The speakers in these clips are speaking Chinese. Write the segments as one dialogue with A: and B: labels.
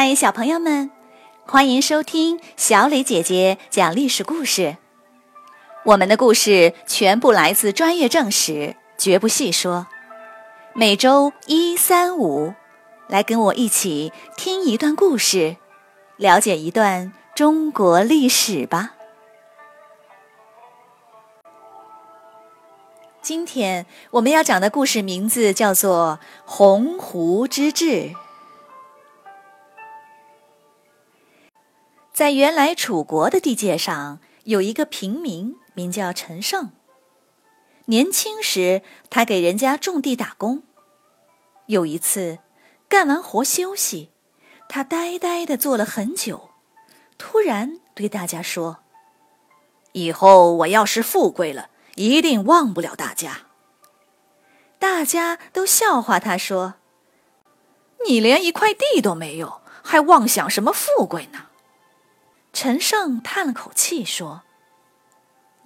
A: 嗨，小朋友们，欢迎收听小磊姐姐讲历史故事。我们的故事全部来自专业正史，绝不细说。每周一、三、五，来跟我一起听一段故事，了解一段中国历史吧。今天我们要讲的故事名字叫做《鸿鹄之志》。在原来楚国的地界上，有一个平民，名叫陈胜。年轻时，他给人家种地打工。有一次，干完活休息，他呆呆地坐了很久，突然对大家说：“
B: 以后我要是富贵了，一定忘不了大家。”
A: 大家都笑话他说：“
B: 你连一块地都没有，还妄想什么富贵呢？”
A: 陈胜叹了口气说：“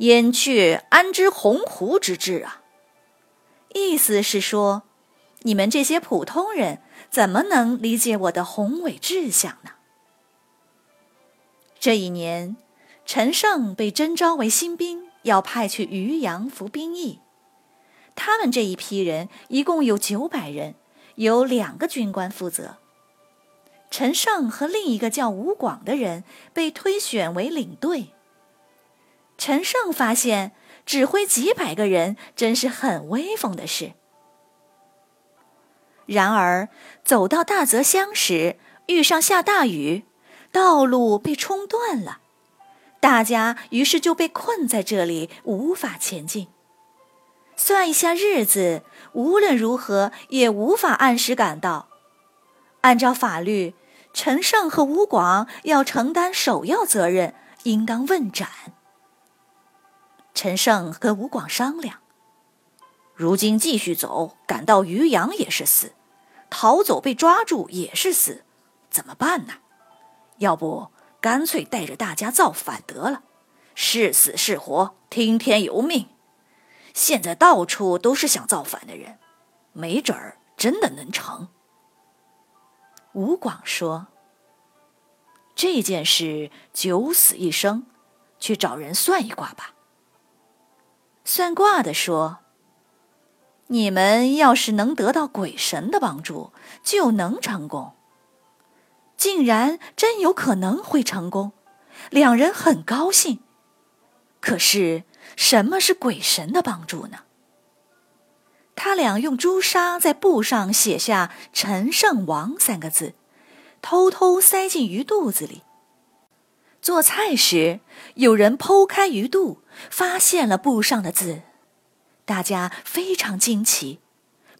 B: 燕雀安知鸿鹄之志啊？”
A: 意思是说，你们这些普通人怎么能理解我的宏伟志向呢？这一年，陈胜被征召为新兵，要派去渔阳服兵役。他们这一批人一共有九百人，由两个军官负责。陈胜和另一个叫吴广的人被推选为领队。陈胜发现指挥几百个人真是很威风的事。然而走到大泽乡时，遇上下大雨，道路被冲断了，大家于是就被困在这里，无法前进。算一下日子，无论如何也无法按时赶到。按照法律。陈胜和吴广要承担首要责任，应当问斩。陈胜和吴广商量：
B: 如今继续走，赶到渔阳也是死；逃走被抓住也是死，怎么办呢？要不干脆带着大家造反得了，是死是活，听天由命。现在到处都是想造反的人，没准儿真的能成。
A: 吴广说：“这件事九死一生，去找人算一卦吧。”算卦的说：“你们要是能得到鬼神的帮助，就能成功。”竟然真有可能会成功，两人很高兴。可是，什么是鬼神的帮助呢？他俩用朱砂在布上写下“陈胜王”三个字，偷偷塞进鱼肚子里。做菜时，有人剖开鱼肚，发现了布上的字，大家非常惊奇。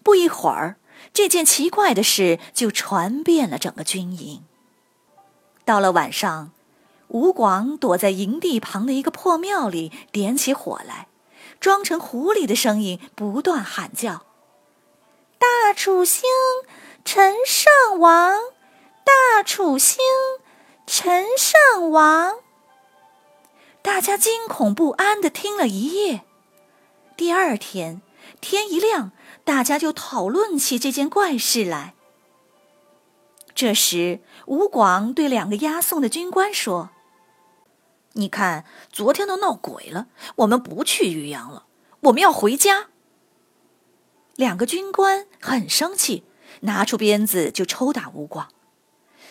A: 不一会儿，这件奇怪的事就传遍了整个军营。到了晚上，吴广躲在营地旁的一个破庙里，点起火来。装成狐狸的声音不断喊叫：“大楚兴，陈胜王！大楚兴，陈胜王！”大家惊恐不安的听了一夜。第二天天一亮，大家就讨论起这件怪事来。这时，吴广对两个押送的军官说。
B: 你看，昨天都闹鬼了。我们不去渔阳了，我们要回家。
A: 两个军官很生气，拿出鞭子就抽打吴广。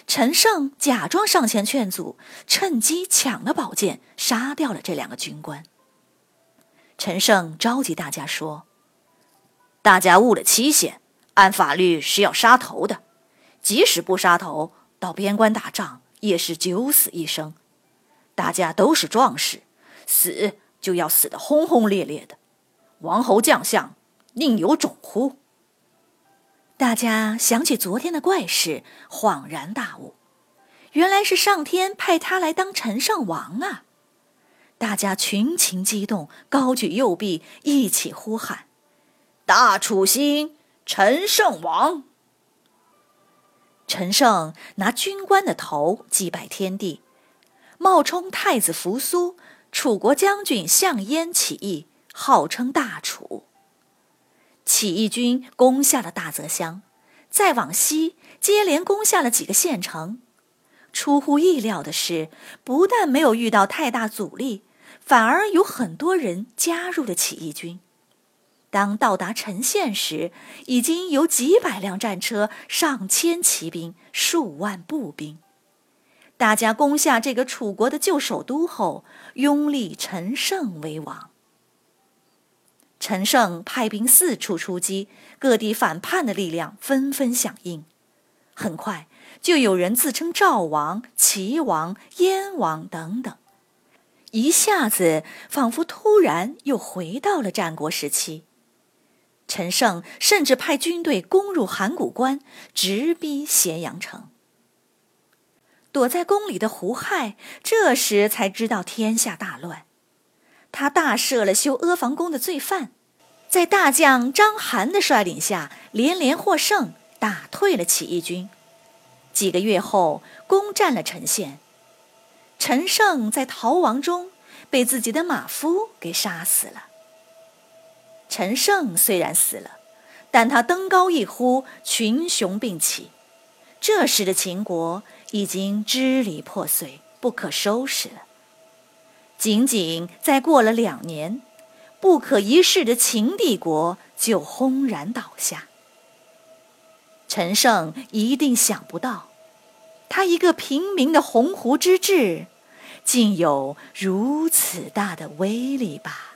A: 陈胜假装上前劝阻，趁机抢了宝剑，杀掉了这两个军官。陈胜召集大家说：“
B: 大家误了期限，按法律是要杀头的。即使不杀头，到边关打仗也是九死一生。”大家都是壮士，死就要死得轰轰烈烈的。王侯将相，宁有种乎？
A: 大家想起昨天的怪事，恍然大悟，原来是上天派他来当陈胜王啊！大家群情激动，高举右臂，一起呼喊：“
B: 大楚兴，陈胜王！”
A: 陈胜拿军官的头祭拜天地。冒充太子扶苏，楚国将军项燕起义，号称大楚。起义军攻下了大泽乡，再往西接连攻下了几个县城，出乎意料的是，不但没有遇到太大阻力，反而有很多人加入了起义军。当到达陈县时，已经有几百辆战车、上千骑兵、数万步兵。大家攻下这个楚国的旧首都后，拥立陈胜为王。陈胜派兵四处出击，各地反叛的力量纷纷响应。很快，就有人自称赵王、齐王、燕王等等，一下子仿佛突然又回到了战国时期。陈胜甚至派军队攻入函谷关，直逼咸阳城。躲在宫里的胡亥这时才知道天下大乱，他大赦了修阿房宫的罪犯，在大将章邯的率领下连连获胜，打退了起义军。几个月后，攻占了陈县。陈胜在逃亡中被自己的马夫给杀死了。陈胜虽然死了，但他登高一呼，群雄并起。这时的秦国已经支离破碎，不可收拾了。仅仅再过了两年，不可一世的秦帝国就轰然倒下。陈胜一定想不到，他一个平民的鸿鹄之志，竟有如此大的威力吧。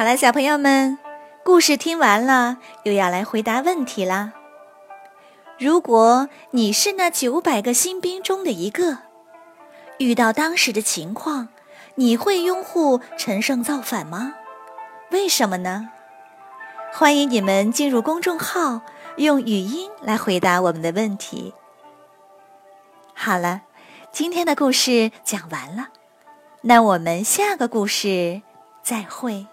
A: 好了，小朋友们，故事听完了，又要来回答问题啦。如果你是那九百个新兵中的一个，遇到当时的情况，你会拥护陈胜造反吗？为什么呢？欢迎你们进入公众号，用语音来回答我们的问题。好了，今天的故事讲完了，那我们下个故事再会。